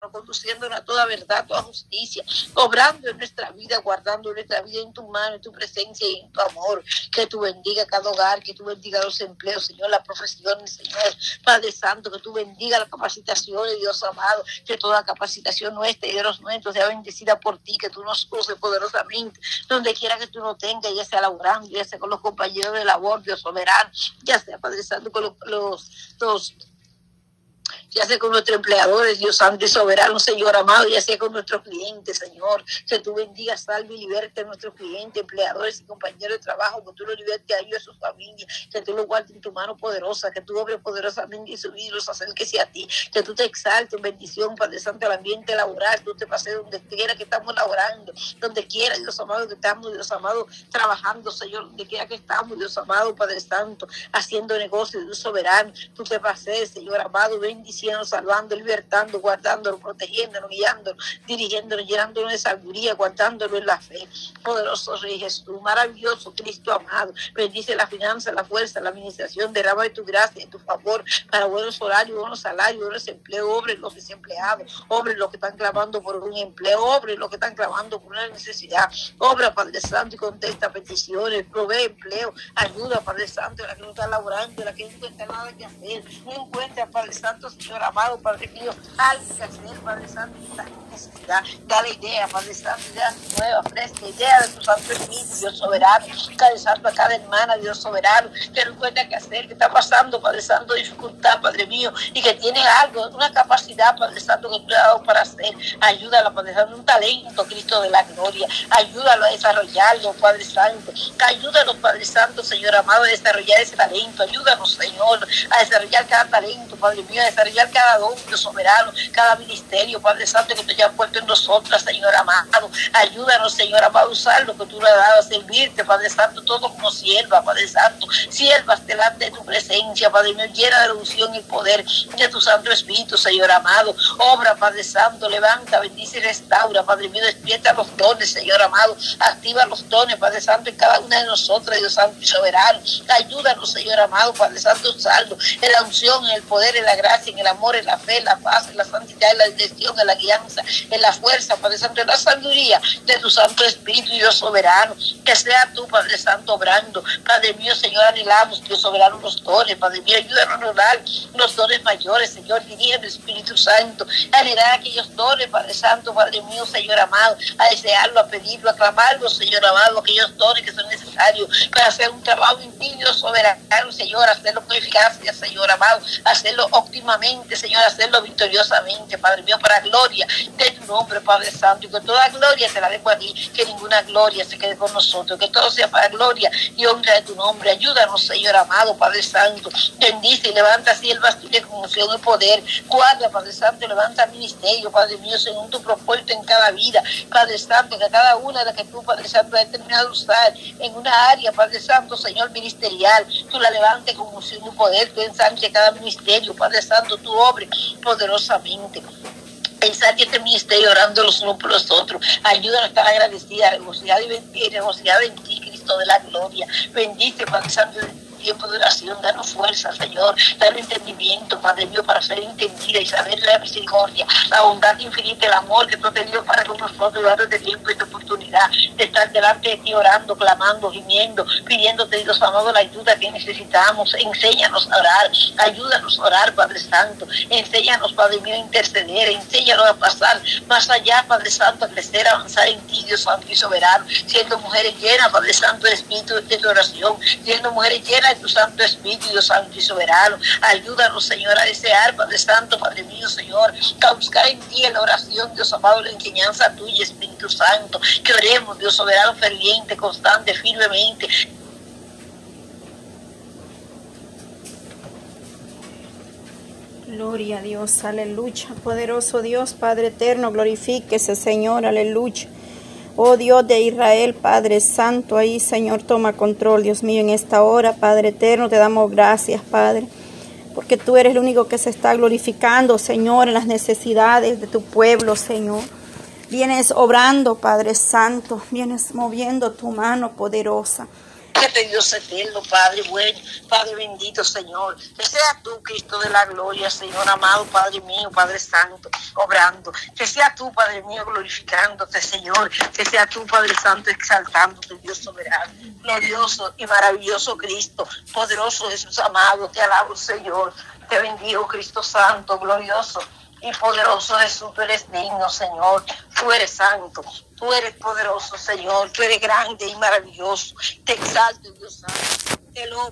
conduciéndonos a toda verdad, toda justicia, obrando en nuestra vida, guardando nuestra vida en tu mano, en tu presencia y en tu amor. Que tú bendiga cada hogar, que tú bendiga los empleos, Señor, las profesiones, Señor, Padre Santo, que tú bendiga las capacitaciones, Dios amado, que toda capacitación nuestra y de los nuestros sea bendecida por ti, que tú nos uses poderosamente, donde quiera que tú no tengas, ya sea laborando, ya sea con los compañeros de labor, Dios soberano, ya sea, Padre Santo, con los, los, los ya sea con nuestros empleadores, Dios Santo y soberano, Señor amado, ya sea con nuestros clientes, Señor, que tú bendigas, salve y liberte a nuestros clientes, empleadores y compañeros de trabajo, que tú los libertes a ellos y a sus familias, que tú los guardes en tu mano poderosa, que tú obres poderosamente en su vida y los acerques a ti, que tú te exaltes en bendición, Padre Santo, al ambiente laboral, tú te pases donde quiera que estamos laborando, donde quiera, Dios amado, que estamos, Dios amado, trabajando, Señor, donde quiera que estamos, Dios amado, Padre Santo, haciendo negocios, Dios soberano, tú te pases, Señor amado, bendición salvando, libertando, guardándonos, protegiéndonos, guiándonos, dirigiéndonos, llenándonos de sabiduría, guardándonos en la fe. Poderoso Rey Jesús, maravilloso Cristo amado. Bendice la finanza, la fuerza, la administración, derrama de tu gracia, de tu favor, para buenos horarios, buenos salarios, buenos empleos, obren los desempleados, obren los que están clamando por un empleo, obren los que están clamando por una necesidad. Obra, Padre Santo, y contesta peticiones, provee empleo, ayuda, Padre Santo, la que no está laborando, la que no encuentra nada que hacer, no encuentra, Padre Santo, Señor amado, Padre mío, que hacer, Padre Santo, necesidad. Dale idea, Padre Santo, ideas nuevas, fresca, idea de tu Santo Espíritu, Dios soberano. Padre Santo, a cada hermana, Dios soberano, que no encuentra qué hacer, que está pasando, Padre Santo, dificultad, Padre mío, y que tiene algo, una capacidad, Padre Santo, que tú le has dado para hacer. Ayúdala, Padre Santo, un talento, Cristo de la gloria. Ayúdalo a desarrollarlo, Padre Santo. Ayúdanos, Padre Santo, Señor amado, a desarrollar ese talento. Ayúdanos, Señor, a desarrollar cada talento, Padre mío, a desarrollar cada Dios soberano, cada ministerio, Padre Santo, que tú hayas puesto en nosotras, Señor amado. Ayúdanos, Señor amado, a usar lo que tú le has dado, a servirte, Padre Santo, todo como sierva, Padre Santo. Siervas delante de tu presencia, Padre mío, llena de unción y poder de tu Santo Espíritu, Señor amado. Obra, Padre Santo, levanta, bendice y restaura, Padre mío, despierta los dones, Señor amado. Activa los dones, Padre Santo, en cada una de nosotras, Dios Santo y soberano. Ayúdanos, Señor amado, Padre Santo, usarlo en la unción, en el poder, en la gracia, en el amor, en la fe, en la paz, en la santidad, en la dirección, en la guianza, en la fuerza, Padre Santo, en la sabiduría de tu Santo Espíritu, Dios soberano. Que sea tú, Padre Santo, obrando. Padre mío, Señor, anhelamos, Dios soberano, los dones. Padre mío, ayúdanos a orar los dones mayores, Señor, diría el Espíritu Santo. Anhelar aquellos dones, Padre Santo, Padre mío, Señor amado, a desearlo, a pedirlo, a clamarlo, Señor amado, aquellos dones que son necesarios para hacer un trabajo Dios soberano, Señor, hacerlo con eficacia, Señor amado, hacerlo Señor, hacerlo victoriosamente, Padre mío, para gloria de tu nombre, Padre Santo, y que toda gloria te la dejo a ti, que ninguna gloria se quede con nosotros, que todo sea para gloria y honra de tu nombre. Ayúdanos, Señor amado, Padre Santo, bendice y levanta así el bastón de conmoción y poder. Guarda, Padre Santo, levanta ministerio, Padre mío, según tu propósito en cada vida, Padre Santo, que cada una de las que tú, Padre Santo, has determinado usar en una área, Padre Santo, Señor ministerial, tú la levantes con unción y poder, tú ensanche cada ministerio, Padre Santo, tu obra poderosamente. Pensar que este ministerio orando los unos por los otros. Ayúdanos a estar agradecida, negociada y negociada en ti, Cristo de la gloria. Bendice, Padre Santo tiempo de oración, danos fuerza, Señor, danos entendimiento, Padre mío, para ser entendida y saber la misericordia, la bondad infinita, el amor que tú has tenido para con nosotros, darnos este tiempo y esta oportunidad de estar delante de ti orando, clamando, gimiendo, pidiéndote, Dios amado, la ayuda que necesitamos. Enséñanos a orar, ayúdanos a orar, Padre Santo. Enséñanos, Padre mío, a interceder, enséñanos a pasar más allá, Padre Santo, a crecer, avanzar en ti, Dios Santo y soberano, siendo mujeres llenas, Padre Santo, del Espíritu de tu oración, siendo mujeres llenas de tu Santo Espíritu, Dios Santo y Soberano. Ayúdanos, Señor, a desear, Padre Santo, Padre mío, Señor, a buscar en ti en la oración, Dios amado, la enseñanza tuya, Espíritu Santo. Dios soberano, ferviente, constante, firmemente, Gloria a Dios, aleluya. Poderoso Dios, Padre eterno, glorifíquese, Señor, aleluya. Oh Dios de Israel, Padre Santo, ahí Señor, toma control, Dios mío, en esta hora, Padre eterno, te damos gracias, Padre, porque tú eres el único que se está glorificando, Señor, en las necesidades de tu pueblo, Señor. Vienes obrando, Padre Santo, vienes moviendo tu mano poderosa. este Dios eterno, Padre bueno, Padre bendito, Señor. Que sea tú, Cristo de la gloria, Señor amado, Padre mío, Padre Santo, obrando. Que sea tú, Padre mío, glorificándote, Señor. Que sea tú, Padre Santo, exaltándote, Dios soberano, glorioso y maravilloso Cristo, poderoso Jesús amado. Te alabo, Señor. Te bendigo, Cristo Santo, glorioso y poderoso Jesús, tú eres digno, Señor. Tú eres santo, tú eres poderoso, Señor. Tú eres grande y maravilloso. Te exalto, Dios Santo.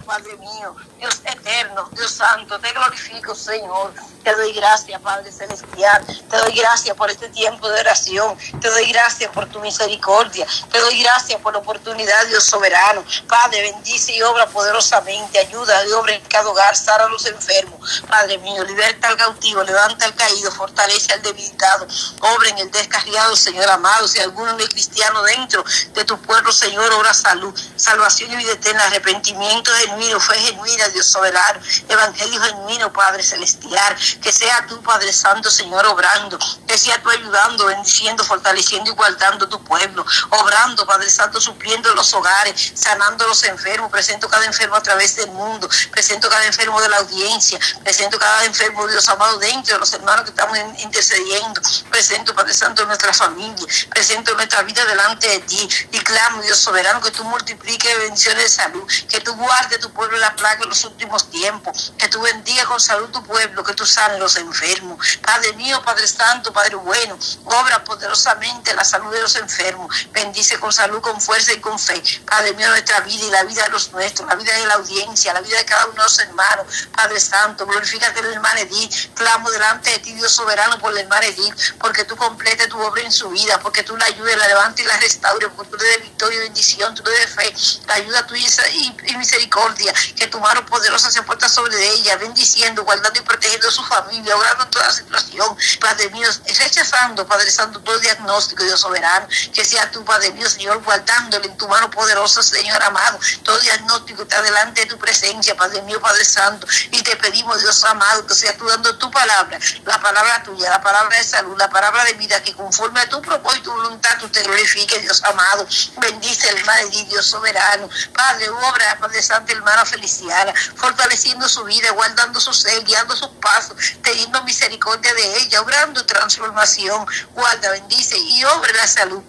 Padre mío, Dios eterno, Dios santo, te glorifico, Señor. Te doy gracias, Padre celestial. Te doy gracias por este tiempo de oración. Te doy gracias por tu misericordia. Te doy gracias por la oportunidad, Dios soberano. Padre, bendice y obra poderosamente. Ayuda y obra en cada hogar, sana a los enfermos. Padre mío, liberta al cautivo, levanta al caído, fortalece al debilitado. Obra en el descarriado, Señor amado. Si alguno no es cristiano dentro de tu pueblo, Señor, obra salud, salvación y vida eterna, arrepentimiento genuino, fue genuina, Dios soberano, evangelio genuino, Padre celestial, que sea tú, Padre Santo, Señor, obrando, que sea tú ayudando, bendiciendo, fortaleciendo y guardando tu pueblo, obrando, Padre Santo, supliendo los hogares, sanando los enfermos, presento cada enfermo a través del mundo, presento cada enfermo de la audiencia, presento cada enfermo, Dios amado, dentro de los hermanos que estamos intercediendo, presento, Padre Santo, nuestra familia, presento nuestra vida delante de ti. Y clamo, Dios soberano, que tú multipliques bendiciones de salud, que tú guarde tu pueblo la plaga en los últimos tiempos, que tú bendiga con salud tu pueblo, que tú sanes los enfermos. Padre mío, Padre Santo, Padre bueno, obra poderosamente la salud de los enfermos, bendice con salud, con fuerza y con fe. Padre mío, nuestra vida y la vida de los nuestros, la vida de la audiencia, la vida de cada uno de los hermanos. Padre Santo, glorifícate en el hermano Edith, clamo delante de ti, Dios soberano, por el hermano Edith, porque tú completes tu obra en su vida, porque tú la ayudes, la levantes y la restaures, porque tú le des victoria y bendición, tú le des fe, la ayuda tuya y, y misericordia, que tu mano poderosa se puesta sobre ella, bendiciendo, guardando y protegiendo a su familia, orando en toda situación, Padre mío, rechazando, Padre Santo, todo diagnóstico, Dios soberano, que sea tu Padre mío, Señor, guardándole en tu mano poderosa, Señor amado, todo diagnóstico está delante de tu presencia, Padre mío, Padre Santo, y te pedimos, Dios amado, que sea tú dando tu palabra, la palabra tuya, la palabra de salud, la palabra de vida, que conforme a tu propósito y tu voluntad, tú te glorifiques, Dios amado, bendice el Madre Dios soberano, Padre, obra, Padre Santa hermana Feliciana, fortaleciendo su vida, guardando su ser, guiando sus pasos, teniendo misericordia de ella, obrando transformación, guarda, bendice y obre la salud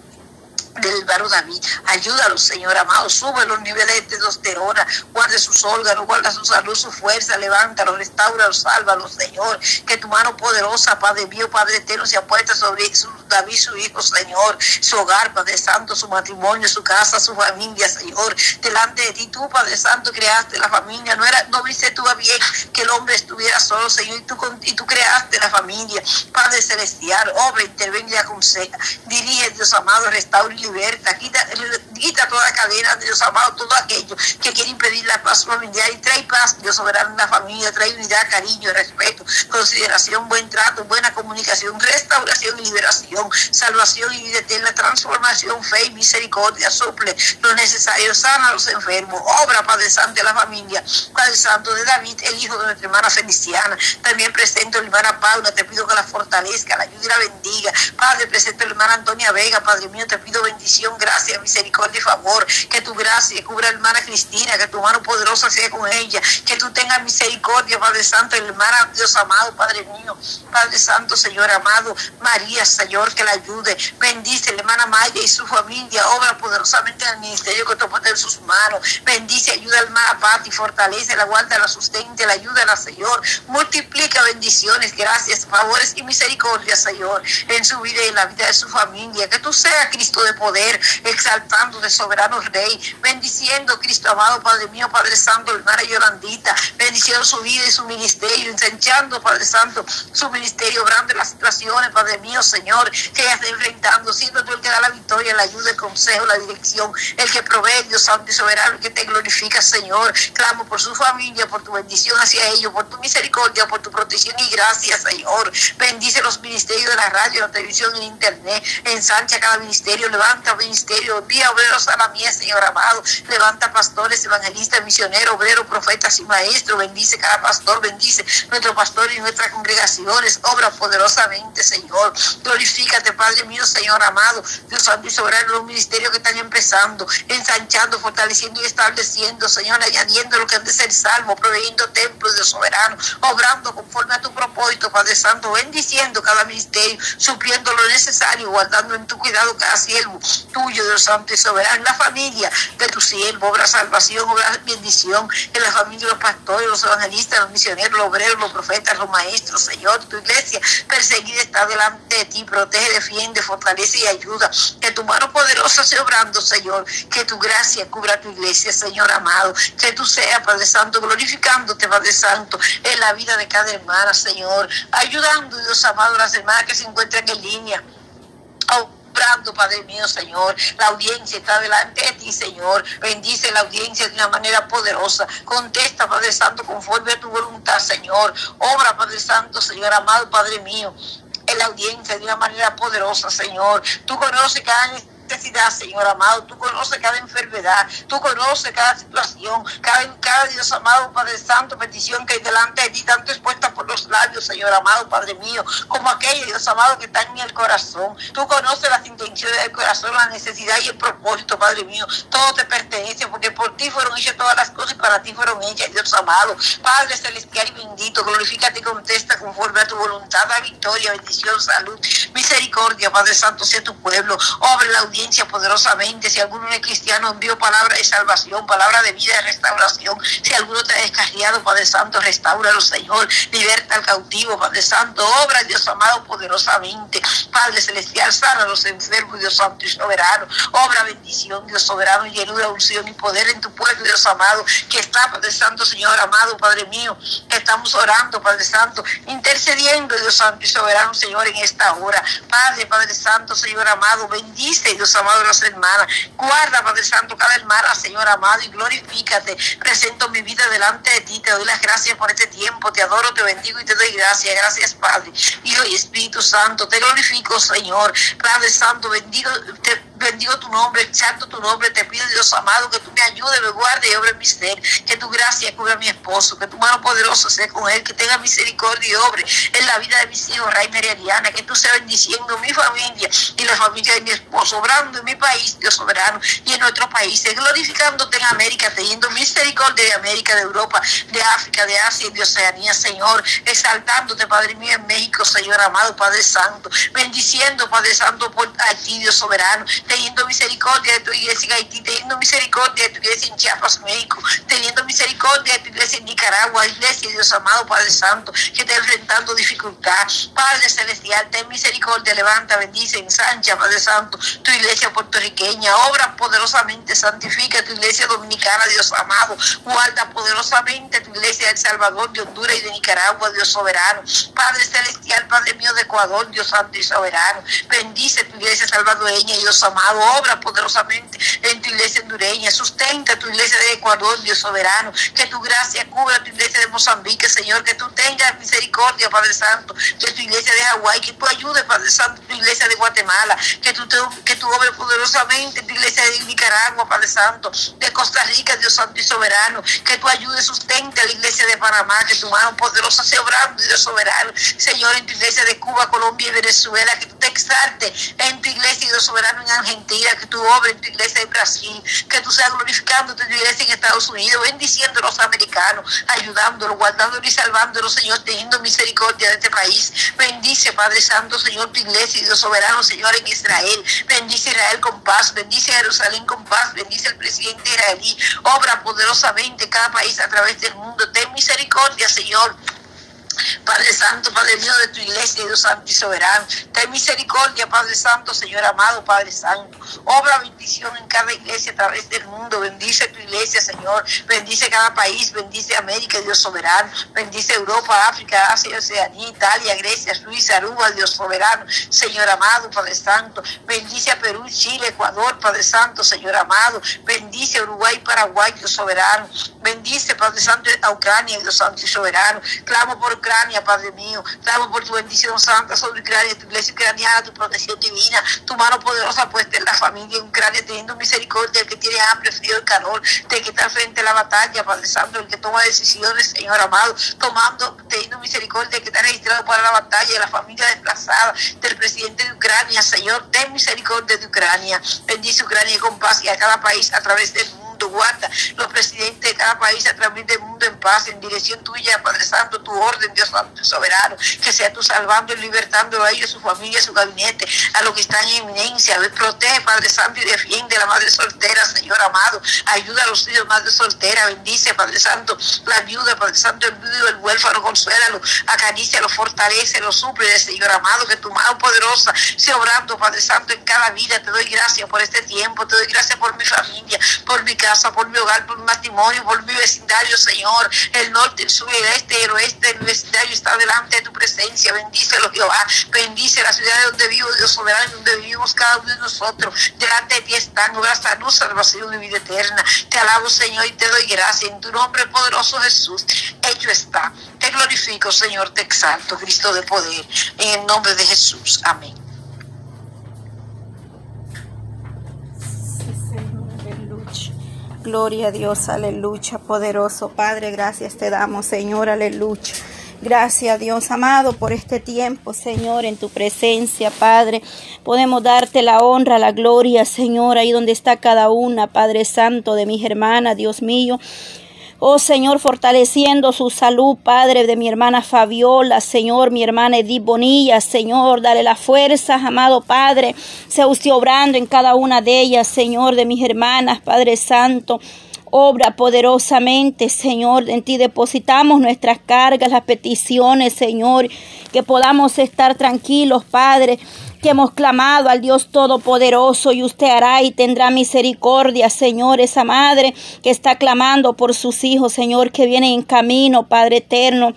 del varón David. Ayúdalo, Señor amado. Sube los niveles de testosterona. Guarde sus órganos, guarda su salud, su fuerza. Levántalo, restauralo, sálvalo, Señor. Que tu mano poderosa, Padre mío, Padre eterno, se apuesta sobre David, su hijo, Señor. Su hogar, Padre Santo, su matrimonio, su casa, su familia, Señor. Delante de ti, tú, Padre Santo, creaste la familia. No era, no viste tú bien que el hombre estuviera solo, Señor. Y tú, y tú creaste la familia. Padre celestial, obra, intervenga aconseja. Dirige, Dios amado, restaura y liberta, quita, quita toda cadena, Dios amado, todo aquello que quiere impedir la paz familiar y trae paz, Dios soberano en la familia, trae unidad, cariño, respeto, consideración, buen trato, buena comunicación, restauración y liberación, salvación y vida eterna, transformación, fe y misericordia, suple lo necesario, sana a los enfermos, obra, Padre Santo de la familia, Padre Santo de David, el hijo de nuestra hermana Feliciana, también presento a la hermana Paula, te pido que la fortalezca, la ayude y la bendiga, Padre, presento a la hermana Antonia Vega, Padre mío, te pido bendición bendición, gracia, misericordia y favor. Que tu gracia cubra a hermana Cristina, que tu mano poderosa sea con ella. Que tú tengas misericordia, Padre Santo, hermana Dios amado, Padre mío. Padre Santo, Señor amado, María, Señor, que la ayude. Bendice la hermana Maya y su familia. Obra poderosamente en el ministerio que tú pones en sus manos. Bendice, ayuda a la hermana Pati, fortalece, la guarda, la sustente, la ayuda, Señor. Multiplica bendiciones, gracias, favores y misericordia, Señor, en su vida y en la vida de su familia. Que tú seas Cristo de poder poder, exaltando de soberano Rey, bendiciendo Cristo amado, Padre mío, Padre Santo, hermana Yolandita, bendiciendo su vida y su ministerio, ensanchando, Padre Santo, su ministerio, obrando las situaciones, Padre mío, Señor, que ella está enfrentando, siendo tú el que da la victoria, la ayuda, el consejo, la dirección, el que provee, Dios Santo y soberano, que te glorifica, Señor. Clamo por su familia, por tu bendición hacia ellos, por tu misericordia, por tu protección y gracias, Señor. Bendice los ministerios de la radio, la televisión, el internet, ensancha cada ministerio, levanta levanta ministerio, envía obreros a la mía, Señor amado, levanta pastores, evangelistas, misioneros, obreros, profetas y maestros, bendice cada pastor, bendice nuestro pastor y nuestras congregaciones, obra poderosamente, Señor, glorifícate, Padre mío, Señor amado, Dios santo y soberano, los ministerios que están empezando, ensanchando, fortaleciendo y estableciendo, Señor, añadiendo lo que han de ser salvo, proveyendo templos, de soberano, obrando conforme a tu propósito, Padre Santo, bendiciendo cada ministerio, supliendo lo necesario, guardando en tu cuidado cada siervo tuyo, Dios Santo y soberano, la familia de tu siervo, obra salvación, obra bendición, en la familia de los pastores, los evangelistas, los misioneros, los obreros, los profetas, los maestros, Señor, tu iglesia perseguida está delante de ti, protege, defiende, fortalece y ayuda, que tu mano poderosa sea obrando, Señor, que tu gracia cubra tu iglesia, Señor amado, que tú seas, Padre Santo, glorificándote, Padre Santo, en la vida de cada hermana, Señor, ayudando, Dios amado, las hermanas que se encuentran en línea. Padre mío, Señor. La audiencia está delante de ti, Señor. Bendice la audiencia de una manera poderosa. Contesta, Padre Santo, conforme a tu voluntad, Señor. Obra, Padre Santo, Señor amado, Padre mío, en la audiencia de una manera poderosa, Señor. Tú conoces cada necesidad, Señor amado. Tú conoces cada enfermedad, tú conoces cada situación, cada, cada Dios amado, Padre Santo, petición que hay delante de ti, tanto expuesta por los labios, Señor amado, Padre mío, como aquella, Dios amado, que está en el corazón. Tú conoces las intenciones del corazón, la necesidad y el propósito, Padre mío. Todo te pertenece, porque por ti fueron hechas todas las cosas y para ti fueron hechas, Dios amado. Padre celestial y bendito, glorifícate y contesta conforme a tu voluntad, la victoria, bendición, salud, misericordia, Padre Santo, sea tu pueblo. Obre la audiencia poderosamente. Si alguno es cristiano, envío palabra de salvación, palabra de vida, de restauración. Si alguno te ha descarriado, Padre Santo, restauralo, Señor. Liberta al cautivo, Padre Santo. Obra, Dios amado, poderosamente. Padre Celestial, sana a los enfermos, Dios Santo y soberano. Obra bendición, Dios soberano, llenura, unción y poder en tu pueblo, Dios amado, que está, Padre Santo, Señor amado, Padre mío. Estamos orando, Padre Santo, intercediendo, Dios Santo y soberano, Señor, en esta hora. Padre, Padre Santo, Señor amado, bendice, Dios amado, las hermanas. Guarda, Padre Santo, cada hermana, Señor amado, y glorifícate. Presento mi vida delante de ti. Te doy las gracias por este tiempo. Te adoro, te bendigo y te doy gracias. Gracias, Padre. Hijo y Espíritu Santo. Te glorifico, Señor. Padre Santo, bendigo, bendigo tu nombre, exalto tu nombre. Te pido, Dios amado, que tú me ayudes, me guarde y obre mi ser. Que tu gracia cubra a mi esposo. Que tu mano poderosa sea con él. Que tenga misericordia y obre en la vida de mis hijos, Rey Mariana. Que tú seas bendiciendo mi familia y la familia de mi esposo. Obrando en mi país, Dios soberano, y en nuestros países, glorificándote en América, teniendo misericordia de América, de Europa, de África, de Asia y de Oceanía, Señor, exaltándote, Padre mío, en México, Señor amado, Padre Santo, bendiciendo, Padre Santo, por Haití, Dios soberano, teniendo misericordia de tu iglesia en Haití, teniendo misericordia de tu iglesia en Chiapas, México, teniendo misericordia de tu iglesia en Nicaragua, iglesia, Dios amado, Padre Santo, que está enfrentando dificultad, Padre Celestial, ten misericordia, levanta, bendice, ensancha, Padre Santo, tu iglesia puertorriqueña, obra poderosamente, santifica tu iglesia dominicana, Dios amado, guarda poderosamente tu iglesia de El Salvador, de Honduras y de Nicaragua, Dios soberano, Padre celestial, Padre mío de Ecuador, Dios santo y soberano, bendice tu iglesia salvadoreña, Dios amado, obra poderosamente en tu iglesia hondureña, sustenta tu iglesia de Ecuador, Dios soberano, que tu gracia cubra tu iglesia de Mozambique, Señor, que tú tengas misericordia, Padre Santo, de tu iglesia de Hawái, que tú ayudes, Padre Santo, tu iglesia de Guatemala, que tú, que tú obres poderosamente tu iglesia de Nicaragua, Padre Santo, de Costa Rica, Dios Santo y Soberano, que tú ayudes, sustente a la iglesia de Panamá, que tu mano poderosa sea obrando, Dios soberano, Señor, en tu iglesia de Cuba, Colombia y Venezuela, que tú te exalte en tu iglesia, Dios soberano, en Argentina, que tú obres en tu iglesia de Brasil, que tú seas glorificando tu iglesia en Estados Unidos, bendiciendo a los americanos, ayudándolos, guardándolos y salvándolos, Señor, teniendo misericordia de este país. Bendice, Padre Santo, Señor, tu iglesia, Dios soberano, Señor, en Israel. Bendice Israel con paz, bendice Jerusalén con paz, bendice el presidente israelí, obra poderosamente cada país a través del mundo. Ten misericordia, Señor. Padre Santo, Padre mío de tu iglesia, Dios Santo y soberano. Ten misericordia, Padre Santo, Señor amado, Padre Santo. Obra bendición en cada iglesia a través del mundo. Bendice tu iglesia, Señor. Bendice cada país. Bendice América, Dios soberano. Bendice Europa, África, Asia, Oceanía, Italia, Grecia, Suiza, Aruba, Dios soberano. Señor amado, Padre Santo. Bendice a Perú, Chile, Ecuador, Padre Santo, Señor amado. Bendice a Uruguay, Paraguay, Dios soberano. Bendice, Padre Santo, a Ucrania, Dios Santo y soberano. Clamo por Ucrania, Padre mío. Damos por tu bendición santa sobre Ucrania, tu iglesia ucraniana, tu protección divina, tu mano poderosa puesta en la familia en Ucrania, teniendo misericordia del que tiene hambre, frío y calor, de que está frente a la batalla, Padre Santo, el que toma decisiones, Señor amado, tomando, teniendo misericordia del que está registrado para la batalla, la familia desplazada, del presidente de Ucrania, Señor, ten misericordia de Ucrania. Bendice Ucrania con paz y a cada país a través del mundo guarda los presidentes de cada país a través del mundo en paz, en dirección tuya, Padre Santo, tu orden, Dios Santo, soberano, que sea tú salvando y libertando a ellos, su familia, su gabinete, a los que están en eminencia, protege, Padre Santo, y defiende a la madre soltera, Señor amado, ayuda a los hijos, madre soltera, bendice, Padre Santo, la viuda, Padre Santo, el viudo, el huérfano, consuélalo, acaricia, lo fortalece, lo suple, Señor amado, que tu mano poderosa sea obrando, Padre Santo, en cada vida, te doy gracias por este tiempo, te doy gracias por mi familia, por mi casa, por mi hogar, por mi matrimonio, por mi vecindario, Señor. El norte, el sur, el este, el oeste, el vecindario está delante de tu presencia. Bendícelo, Jehová. Bendice la ciudad donde vivo, Dios soberano, donde vivimos cada uno de nosotros. Delante de ti están, obra salud, salvación y vida eterna. Te alabo, Señor, y te doy gracias. En tu nombre poderoso, Jesús, hecho está. Te glorifico, Señor, te exalto, Cristo de poder. En el nombre de Jesús. Amén. Gloria a Dios, aleluya, poderoso Padre, gracias te damos, Señor, aleluya. Gracias Dios amado por este tiempo, Señor, en tu presencia, Padre. Podemos darte la honra, la gloria, Señor, ahí donde está cada una, Padre Santo, de mis hermanas, Dios mío. Oh Señor, fortaleciendo su salud, Padre, de mi hermana Fabiola, Señor, mi hermana Edith Bonilla, Señor, dale la fuerza, amado Padre, sea usted obrando en cada una de ellas, Señor, de mis hermanas, Padre Santo. Obra poderosamente, Señor. En ti depositamos nuestras cargas, las peticiones, Señor. Que podamos estar tranquilos, Padre que hemos clamado al Dios Todopoderoso y usted hará y tendrá misericordia, Señor, esa madre que está clamando por sus hijos, Señor, que vienen en camino, Padre eterno.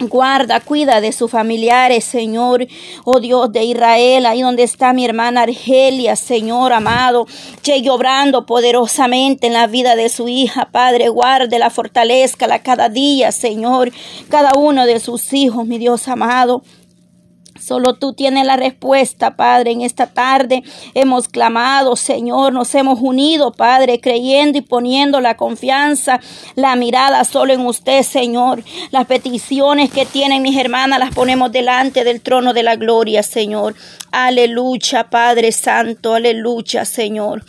Guarda, cuida de sus familiares, Señor, oh Dios de Israel, ahí donde está mi hermana Argelia, Señor amado, llegue obrando poderosamente en la vida de su hija, Padre, guarde la fortalezca la cada día, Señor, cada uno de sus hijos, mi Dios amado. Solo tú tienes la respuesta, Padre. En esta tarde hemos clamado, Señor, nos hemos unido, Padre, creyendo y poniendo la confianza, la mirada solo en usted, Señor. Las peticiones que tienen mis hermanas las ponemos delante del trono de la gloria, Señor. Aleluya, Padre Santo, aleluya, Señor.